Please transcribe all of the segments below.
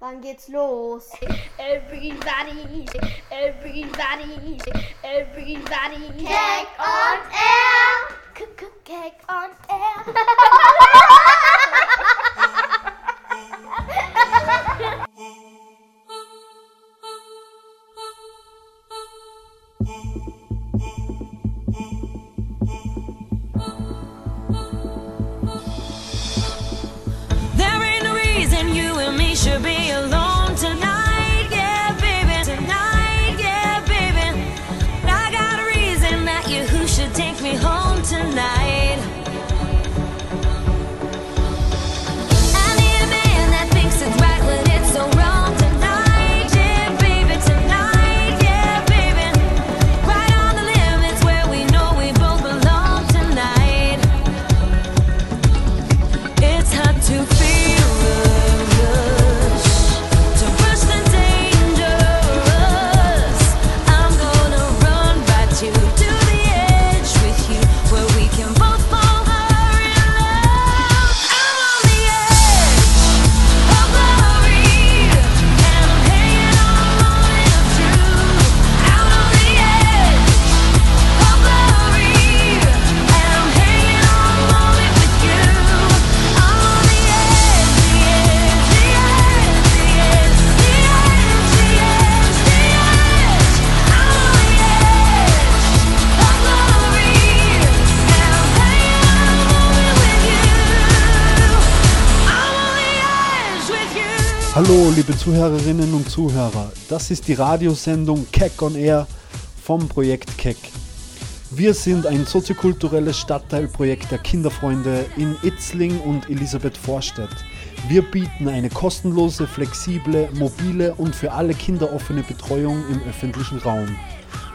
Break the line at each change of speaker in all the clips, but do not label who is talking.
Wann geht's los?
Everybody, everybody, everybody.
Cake on air!
Cake on air.
should be alone
liebe Zuhörerinnen und Zuhörer. Das ist die Radiosendung Keck on Air vom Projekt Keck. Wir sind ein soziokulturelles Stadtteilprojekt der Kinderfreunde in Itzling und Elisabeth Vorstadt. Wir bieten eine kostenlose, flexible, mobile und für alle Kinder offene Betreuung im öffentlichen Raum.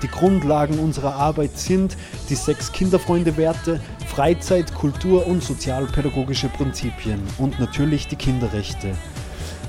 Die Grundlagen unserer Arbeit sind die sechs Kinderfreunde-Werte, Freizeit, Kultur und sozialpädagogische Prinzipien und natürlich die Kinderrechte.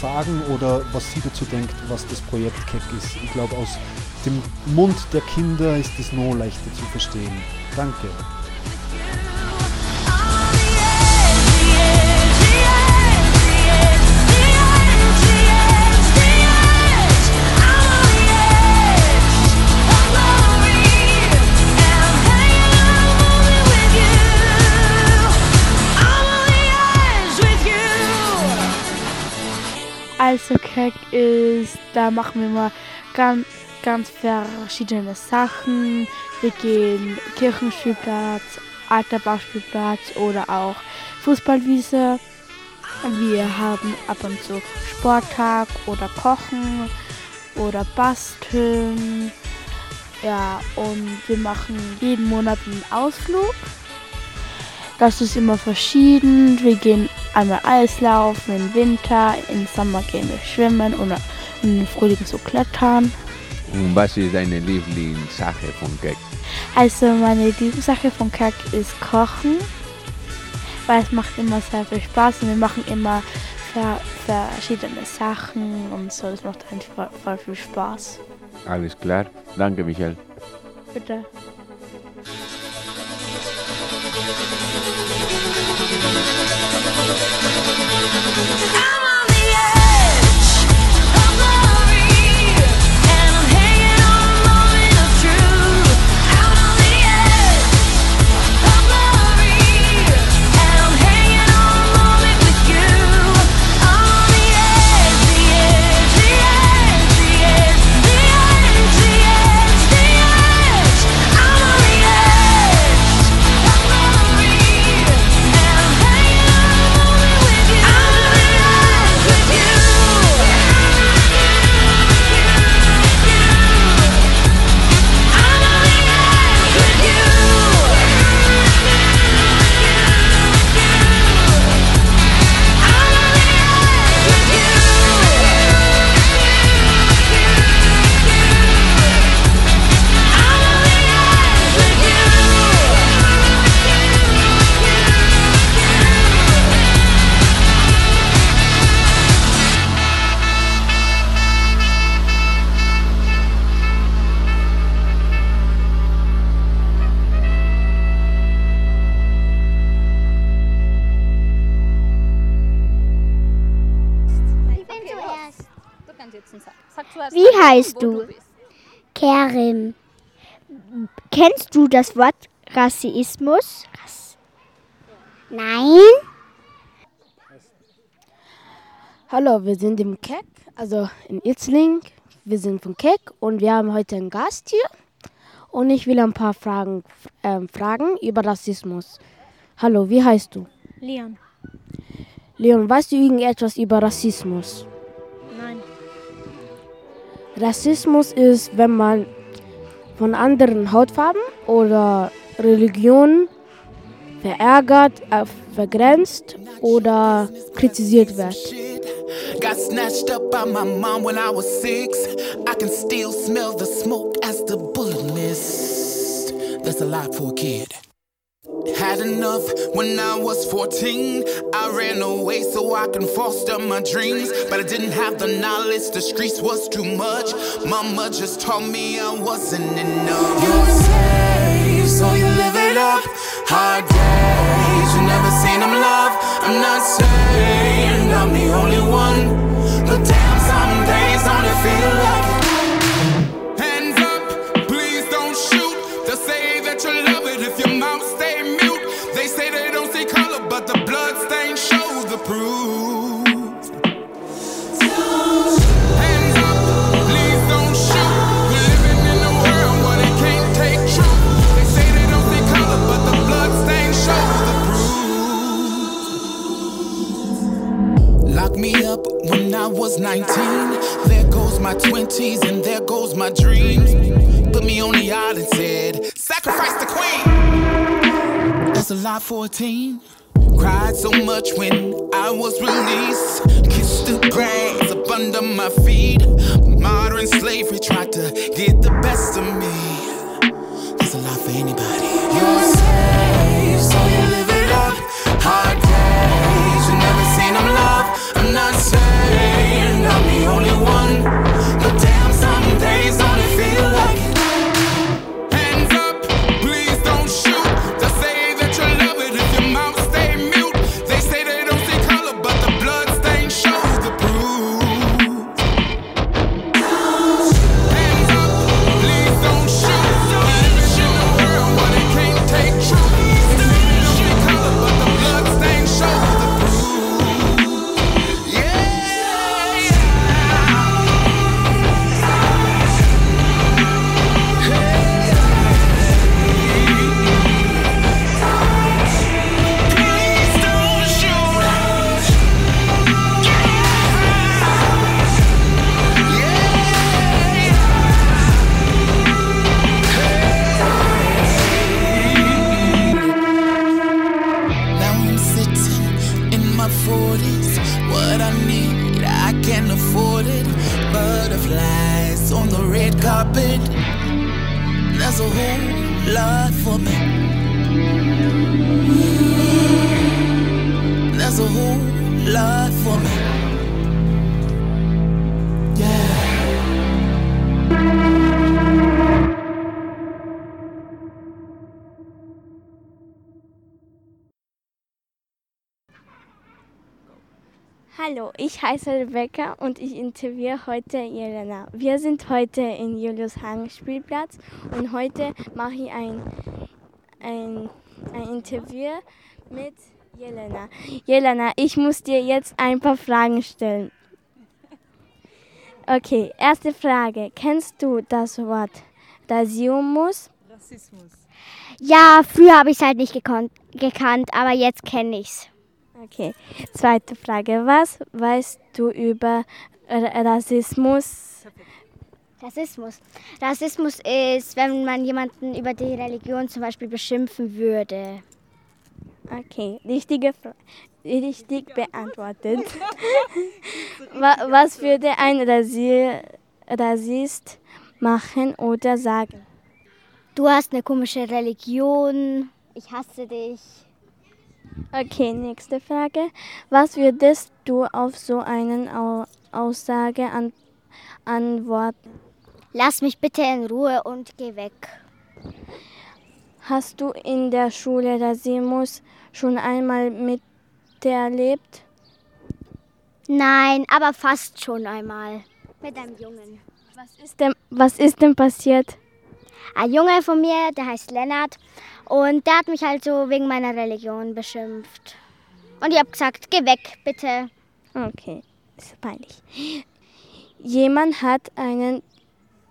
sagen oder was sie dazu denkt, was das Projekt Keck ist. Ich glaube, aus dem Mund der Kinder ist es noch leichter zu verstehen. Danke.
Also Keck ist, da machen wir mal ganz, ganz verschiedene Sachen. Wir gehen Kirchenspielplatz, alter Bauspielplatz oder auch Fußballwiese. Wir haben ab und zu Sporttag oder Kochen oder Basteln. Ja, und wir machen jeden Monat einen Ausflug. Das ist immer verschieden. Wir gehen einmal Eislaufen im Winter, im Sommer gehen wir schwimmen oder im Frühling so klettern.
Und was ist deine Lieblingssache von Keck?
Also meine Lieblingssache von Kack ist Kochen, weil es macht immer sehr viel Spaß und wir machen immer ver verschiedene Sachen und so. Es macht einfach voll viel Spaß.
Alles klar. Danke, Michael.
Bitte.
Heißt du? Kerim. Kennst du das Wort Rassismus? Nein.
Hallo, wir sind im Keck, also in Itzling. Wir sind von Keck und wir haben heute einen Gast hier. Und ich will ein paar Fragen ähm, fragen über Rassismus. Hallo, wie heißt du?
Leon.
Leon, weißt du irgendetwas über Rassismus? Rassismus ist, wenn man von anderen Hautfarben oder Religionen verärgert, äh, vergrenzt oder kritisiert wird.
Got snatched up by my mom when I was six. I can still smell the smoke as the bullet missed. That's a lot for a kid. Had enough when I was 14. I ran away so I can foster my dreams. But I didn't have the knowledge, the streets was too much. Mama just told me I wasn't enough. You're safe, so you live it up. Hard days, you never seen them love. I'm not saying I'm the only one. But damn, some days only feel like 19. There goes my 20s and there goes my dreams. Put me on the island, said, Sacrifice the queen. That's a lot for a teen. Cried so much when I was released. Kissed the grass up under my feet. Modern slavery tried to get the best of me. That's a lot for anybody. You're safe, so you live it up. Hard days, you never seen them love. Butterflies on the red carpet. That's a whole lot for me. That's a whole lot for me.
Hallo, ich heiße Rebecca und ich interviewe heute Jelena. Wir sind heute in Julius Hang Spielplatz und heute mache ich ein, ein, ein Interview mit Jelena. Jelena, ich muss dir jetzt ein paar Fragen stellen. Okay, erste Frage. Kennst du das Wort Rassismus?
Ja, früher habe ich es halt nicht gekonnt, gekannt, aber jetzt kenne ich's.
Okay, zweite Frage. Was weißt du über R Rassismus?
Rassismus. Rassismus ist, wenn man jemanden über die Religion zum Beispiel beschimpfen würde.
Okay, richtige Frage. Richtig beantwortet. Wa- Was würde ein Rasi Rassist machen oder sagen?
Du hast eine komische Religion. Ich hasse dich.
Okay, nächste Frage. Was würdest du auf so eine Au Aussage an antworten?
Lass mich bitte in Ruhe und geh weg.
Hast du in der Schule Rassismus schon einmal miterlebt?
Nein, aber fast schon einmal. Mit einem Jungen.
Was ist denn, was ist denn passiert?
Ein Junge von mir, der heißt Lennart, und der hat mich halt so wegen meiner Religion beschimpft. Und ich habe gesagt, geh weg, bitte.
Okay, ist peinlich. Jemand hat einen,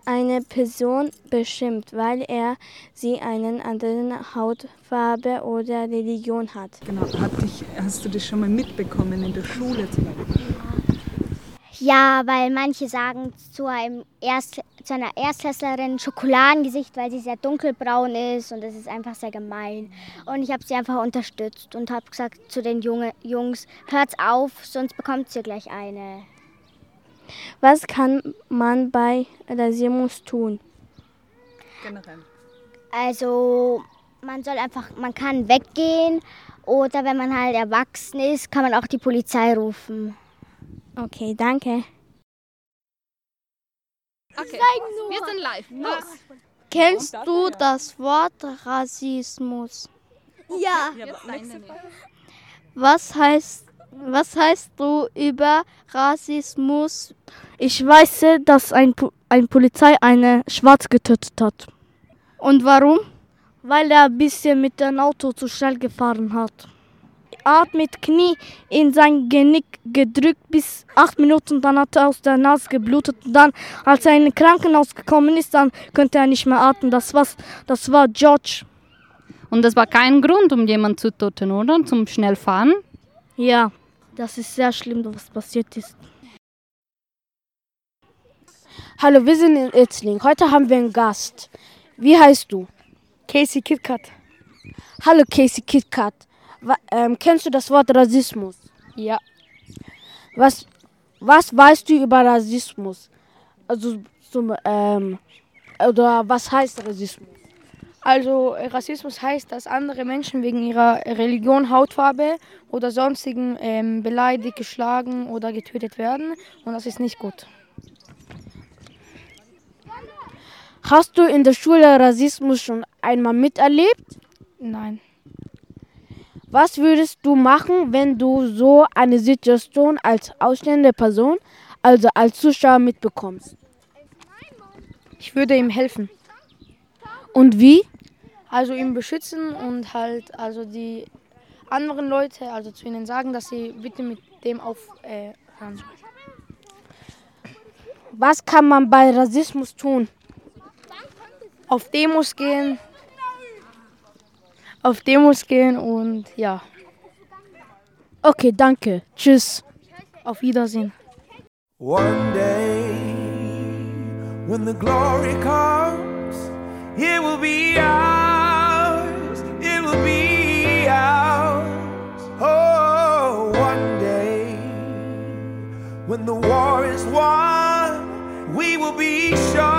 eine Person beschimpft, weil er sie einen anderen Hautfarbe oder Religion hat.
Genau, hat dich, hast du das schon mal mitbekommen in der Schule zum Beispiel?
Ja, weil manche sagen zu, einem Erst, zu einer Erstklässlerin Schokoladengesicht, weil sie sehr dunkelbraun ist und das ist einfach sehr gemein. Und ich habe sie einfach unterstützt und habe gesagt zu den Junge, Jungs, hört's auf, sonst bekommt ihr gleich eine.
Was kann man bei Rassismus tun?
Generell.
Also man soll einfach, man kann weggehen oder wenn man halt erwachsen ist, kann man auch die Polizei rufen.
Okay, danke.
Okay. Wir sind live. Los.
Kennst du das Wort Rassismus?
Ja.
Was heißt, was heißt du über Rassismus? Ich weiß, dass ein, Po- ein Polizei eine Schwarz getötet hat. Und warum? Weil er ein bisschen mit dem Auto zu schnell gefahren hat. Er hat mit Knie in sein Genick gedrückt bis acht Minuten, dann hat er aus der Nase geblutet. Und dann, als er in ein Krankenhaus gekommen ist, dann konnte er nicht mehr atmen. Das, war's, das war George.
Und das war kein Grund, um jemanden zu töten, oder? Zum Schnellfahren?
Ja, das ist sehr schlimm, was passiert ist.
Hallo, wir sind in Itzling. Heute haben wir einen Gast. Wie heißt du?
Casey KitKat.
Hallo Casey KitKat. Ähm, kennst du das Wort Rassismus?
Ja.
Was, was weißt du über Rassismus? Also zum, ähm, oder was heißt Rassismus?
Also äh, Rassismus heißt, dass andere Menschen wegen ihrer Religion, Hautfarbe oder sonstigen ähm, beleidigt, geschlagen oder getötet werden. Und das ist nicht gut.
Hast du in der Schule Rassismus schon einmal miterlebt?
Nein.
Was würdest du machen, wenn du so eine Situation als ausstehende Person, also als Zuschauer mitbekommst?
Ich würde ihm helfen.
Und wie?
Also ihn beschützen und halt also die anderen Leute, also zu ihnen sagen, dass sie bitte mit dem aufhören äh, sollen.
Was kann man bei Rassismus tun?
Auf Demos gehen. Auf Demos gehen und ja.
Okay, danke. Tschüss.
Auf Wiedersehen.
One day, when the glory comes, it will be ours. It will be ours. Oh, one day, when the war is won, we will be sure.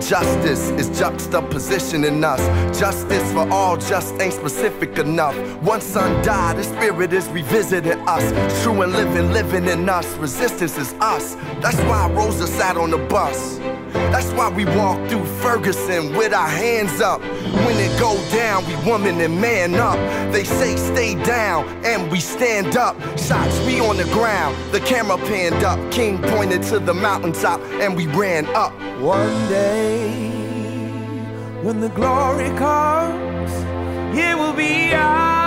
Justice is juxtaposition in us. Justice for all just ain't specific enough. One son died, the spirit is revisiting us. True and living, living in us. Resistance is us. That's why Rosa sat on the bus. That's why we walk through Ferguson with our hands up. When it go down, we woman and man up. They say stay down, and we stand up. Shots we on the ground, the camera panned up. King pointed to the mountaintop, and we ran up.
One day, when the glory comes, it will be ours.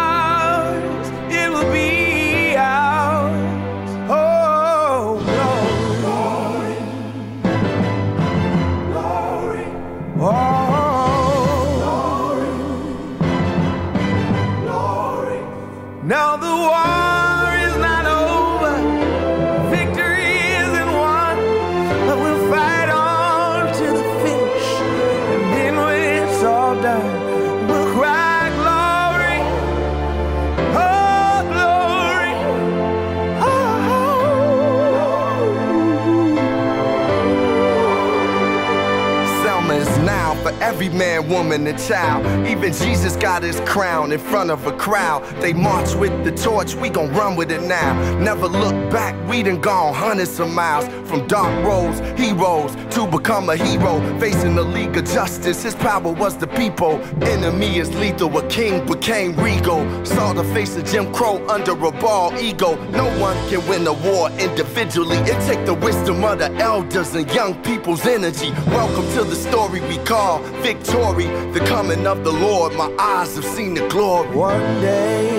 Every man, woman, and child. Even Jesus got his crown in front of a crowd. They march with the torch, we gon' run with it now. Never look back, we done gone hundreds of miles. From dark roads, heroes, to become a hero. Facing the League of Justice, his power was the people. Enemy is lethal, a king became regal. Saw the face of Jim Crow under a bald ego. No one can win a war individually. It take the wisdom of the elders and young people's energy. Welcome to the story we call victory. The coming of the Lord, my eyes have seen the glory.
One day,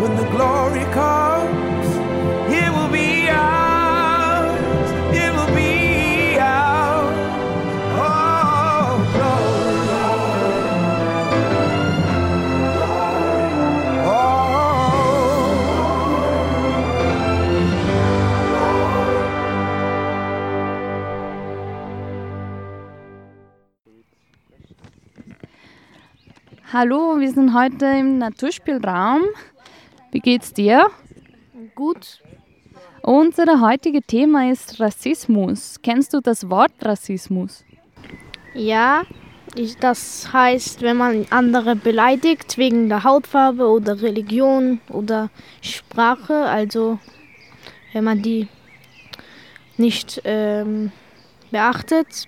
when the glory comes,
Hallo, wir sind heute im Naturspielraum. Wie geht's dir?
Gut.
Unser heutiges Thema ist Rassismus. Kennst du das Wort Rassismus?
Ja, ich, das heißt, wenn man andere beleidigt wegen der Hautfarbe oder Religion oder Sprache, also wenn man die nicht ähm, beachtet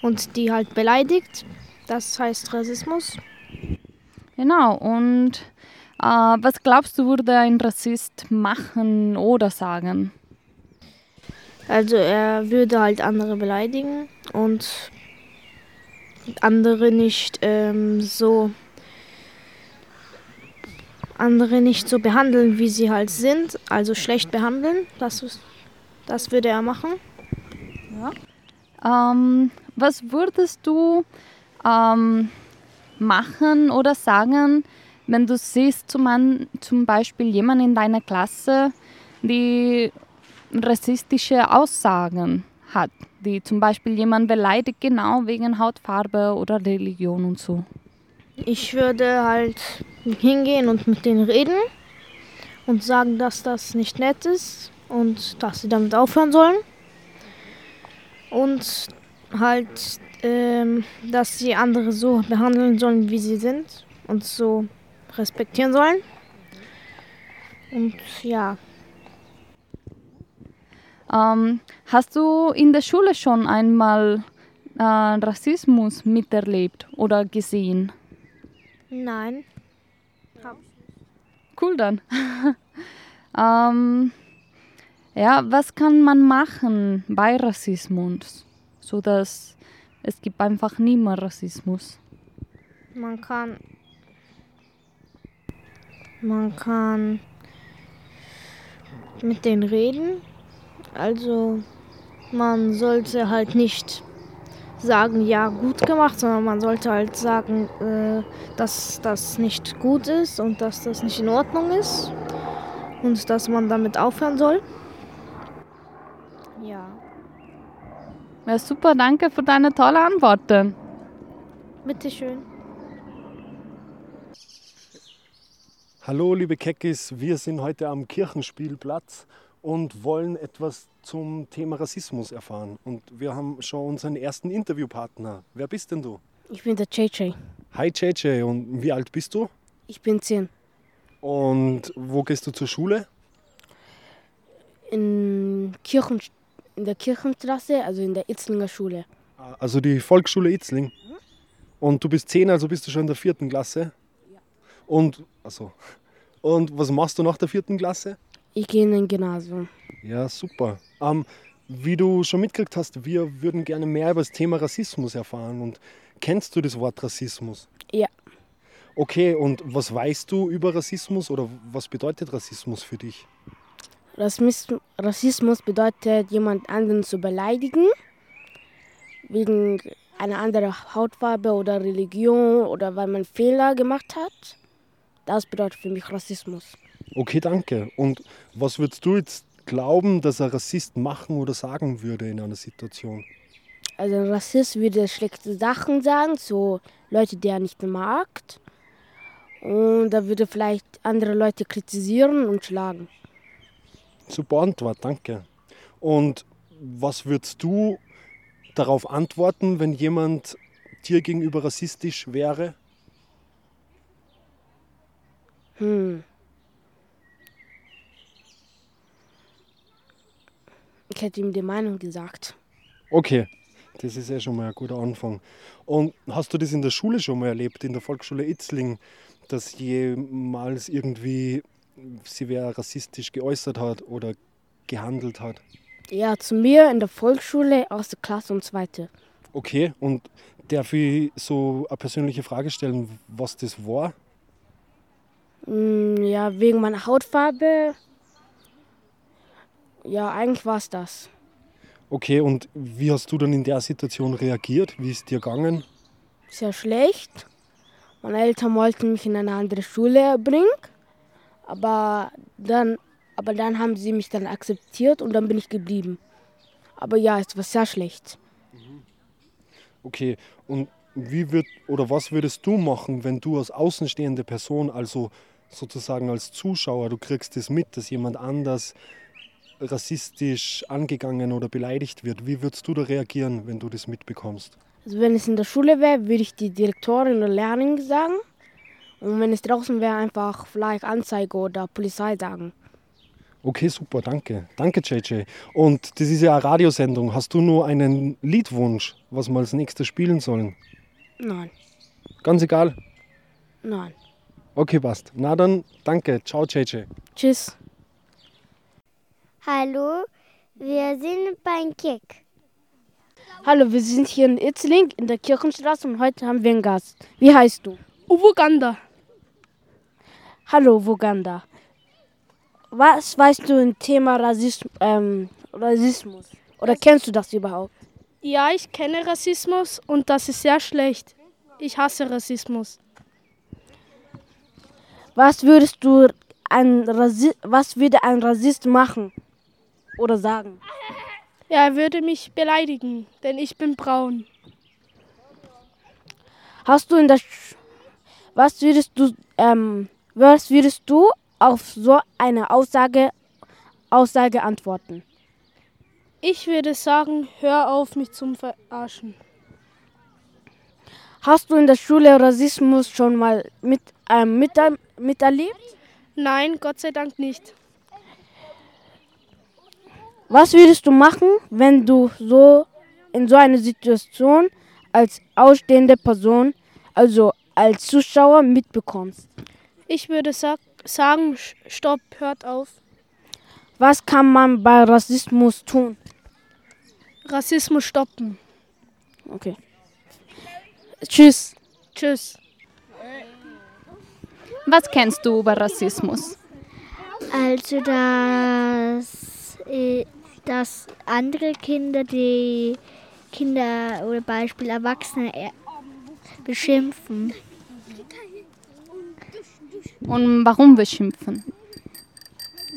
und die halt beleidigt, das heißt Rassismus.
Genau, und äh, was glaubst du, würde ein Rassist machen oder sagen?
Also er würde halt andere beleidigen und andere nicht ähm, so andere nicht so behandeln, wie sie halt sind, also schlecht behandeln. Das, das würde er machen.
Ähm, was würdest du ähm, machen oder sagen, wenn du siehst zum, zum Beispiel jemanden in deiner Klasse, die rassistische Aussagen hat, die zum Beispiel jemand beleidigt genau wegen Hautfarbe oder Religion und so?
Ich würde halt hingehen und mit denen reden und sagen, dass das nicht nett ist und dass sie damit aufhören sollen. Und halt, ähm, dass sie andere so behandeln sollen, wie sie sind und so respektieren sollen. Und ja,
Ähm, hast du in der Schule schon einmal äh, Rassismus miterlebt oder gesehen?
nein.
Cool dann. ähm, ja, was kann man machen bei Rassismus, so dass es gibt einfach nie mehr Rassismus?
Man kann. Man kann mit denen reden. Also man sollte halt nicht sagen, ja, gut gemacht, sondern man sollte halt sagen, äh, dass das nicht gut ist und dass das nicht in Ordnung ist und dass man damit aufhören soll. Ja.
Ja, super, danke für deine tolle Antworten.
Bitteschön.
Hallo liebe Keckis, wir sind heute am Kirchenspielplatz und wollen etwas zum Thema Rassismus erfahren. Und wir haben schon unseren ersten Interviewpartner. Wer bist denn du?
Ich bin der JJ.
Hi JJ, und wie alt bist du?
Ich bin 10.
Und wo gehst du zur Schule?
In, Kirchen, in der Kirchenstraße, also in der Itzlinger Schule.
Also die Volksschule Itzling. Und du bist 10, also bist du schon in der vierten Klasse? Und, also, und was machst du nach der vierten Klasse?
Ich gehe in ein Gymnasium.
Ja, super. Ähm, wie du schon mitgekriegt hast, wir würden gerne mehr über das Thema Rassismus erfahren. Und kennst du das Wort Rassismus?
Ja.
Okay, und was weißt du über Rassismus oder was bedeutet Rassismus für dich?
Rassismus, bedeutet, jemand anderen zu beleidigen, wegen einer anderen Hautfarbe oder Religion oder weil man Fehler gemacht hat. Das bedeutet für mich Rassismus.
Okay, danke. Und was würdest du jetzt glauben, dass ein Rassist machen oder sagen würde in einer Situation?
Also ein Rassist würde schlechte Sachen sagen, so Leute, die er nicht mag. Und er würde vielleicht andere Leute kritisieren und schlagen.
Super Antwort, danke. Und was würdest du darauf antworten, wenn jemand dir gegenüber rassistisch wäre?
Hm. Ich hätte ihm die Meinung gesagt.
Okay, das ist ja schon mal ein guter Anfang. Und hast du das in der Schule schon mal erlebt, in der Volksschule Itzling, dass jemals irgendwie sie wer rassistisch geäußert hat oder gehandelt hat?
Ja, zu mir in der Volksschule aus der Klasse und zweite.
Okay, und darf ich so eine persönliche Frage stellen, was das war?
Hm, Ja, wegen meiner Hautfarbe. Ja, eigentlich war es das.
Okay, und wie hast du dann in der Situation reagiert? Wie ist dir gegangen?
Sehr schlecht. Meine Eltern wollten mich in eine andere Schule bringen. Aber dann, aber dann haben sie mich dann akzeptiert und dann bin ich geblieben. Aber ja, es war sehr schlecht.
Okay, und wie wird oder was würdest du machen, wenn du als außenstehende Person, also sozusagen als Zuschauer, du kriegst es mit, dass jemand anders rassistisch angegangen oder beleidigt wird? Wie würdest du da reagieren, wenn du das mitbekommst?
Also wenn es in der Schule wäre, würde ich die Direktorin oder Lehrerin sagen. Und wenn es draußen wäre, einfach vielleicht Anzeige oder Polizei sagen.
Okay, super, danke. Danke, JJ. Und das ist ja eine Radiosendung. Hast du nur einen Liedwunsch, was wir als nächstes spielen sollen?
Nein,
Ganz egal?
nein.
Okay, passt. Na dann, danke. Ciao, JJ.
Tschüss.
Hallo, wir sind beim Kick.
Hallo, wir sind hier in Itzling in der Kirchenstraße und heute haben wir einen Gast. Wie heißt du? Uvuganda. Hallo, Uvuganda. Was weißt du im Thema Rassism ähm, Rassismus? Oder kennst du das überhaupt?
Ja, ich kenne Rassismus und das ist sehr schlecht. Ich hasse Rassismus.
Was würdest du ein Rassi was würde ein Rassist machen oder sagen?
Ja, er würde mich beleidigen, denn ich bin braun.
Hast du in der Sch was würdest du ähm, was würdest du auf so eine Aussage Aussage antworten?
Ich würde sagen, hör auf, mich zum Verarschen.
Hast du in der Schule Rassismus schon mal mit, ähm, mit, miterlebt?
Nein, Gott sei Dank nicht.
Was würdest du machen, wenn du so in so einer Situation als ausstehende Person, also als Zuschauer mitbekommst?
Ich würde sa sagen, stopp, hört auf.
Was kann man bei Rassismus tun?
Rassismus stoppen.
Okay. Tschüss.
Tschüss.
Was kennst du über Rassismus?
Also, dass, äh, dass andere Kinder die Kinder oder Beispiel Erwachsene äh, beschimpfen.
Und warum beschimpfen?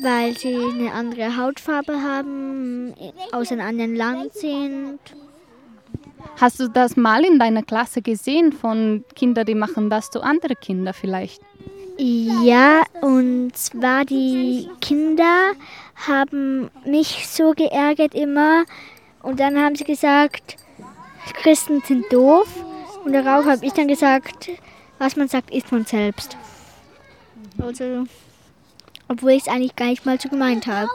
Weil sie eine andere Hautfarbe haben, aus einem anderen Land sind.
Hast du das mal in deiner Klasse gesehen von Kindern, die machen das zu anderen Kindern vielleicht?
Ja, und zwar die Kinder haben mich so geärgert immer. Und dann haben sie gesagt, Christen sind doof. Und darauf habe ich dann gesagt, was man sagt, ist man selbst. Also, obwohl ich es eigentlich gar nicht mal so gemeint habe.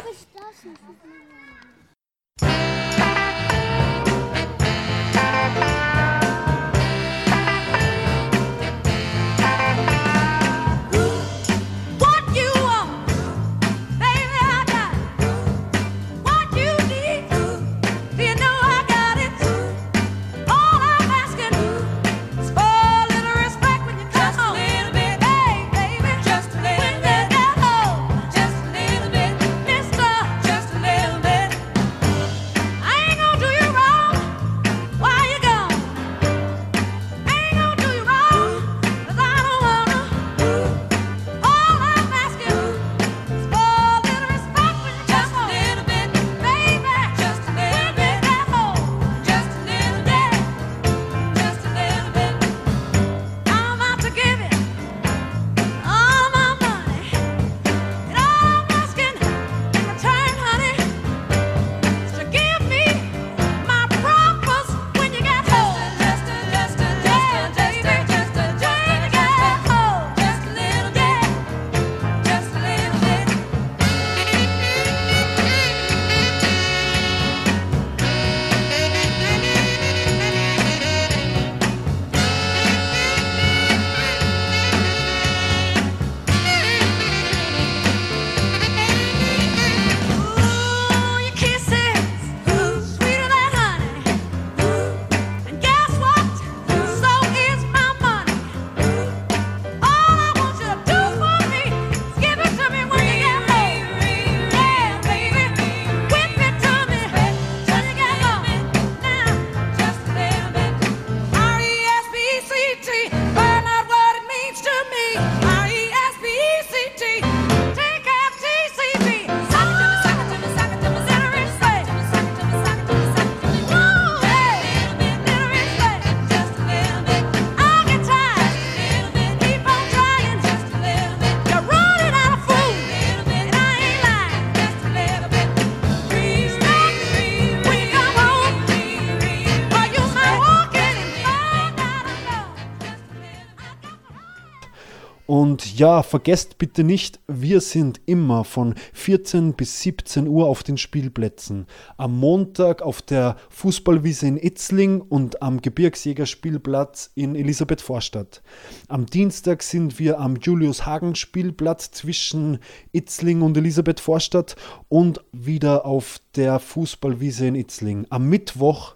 Ja, vergesst bitte nicht, wir sind immer von 14 bis 17 Uhr auf den Spielplätzen. Am Montag auf der Fußballwiese in Itzling und am Gebirgsjägerspielplatz in Elisabeth-Vorstadt. Am Dienstag sind wir am Julius-Hagen-Spielplatz zwischen Itzling und Elisabeth-Vorstadt und wieder auf der Fußballwiese in Itzling. Am Mittwoch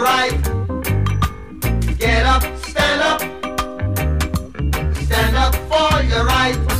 right. Get up, stand up. Stand up for your right.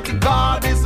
Almighty God is